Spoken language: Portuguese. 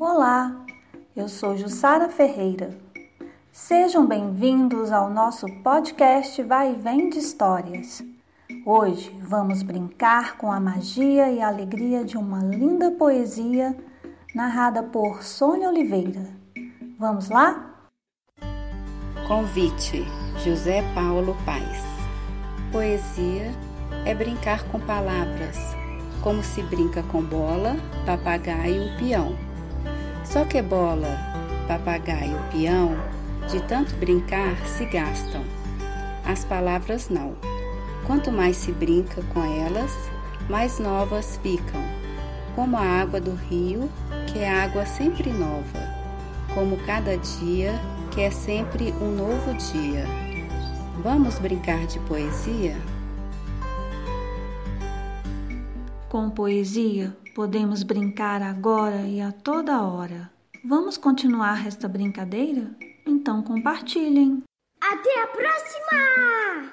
Olá, eu sou Jussara Ferreira. Sejam bem-vindos ao nosso podcast Vai e Vem de Histórias. Hoje vamos brincar com a magia e a alegria de uma linda poesia narrada por Sônia Oliveira. Vamos lá? Convite, José Paulo Paes. Poesia é brincar com palavras, como se brinca com bola, papagaio e peão. Só que bola, papagaio peão, de tanto brincar, se gastam. As palavras não. Quanto mais se brinca com elas, mais novas ficam, como a água do rio, que é água sempre nova, como cada dia, que é sempre um novo dia. Vamos brincar de poesia? Com poesia, podemos brincar agora e a toda hora. Vamos continuar esta brincadeira? Então compartilhem! Até a próxima!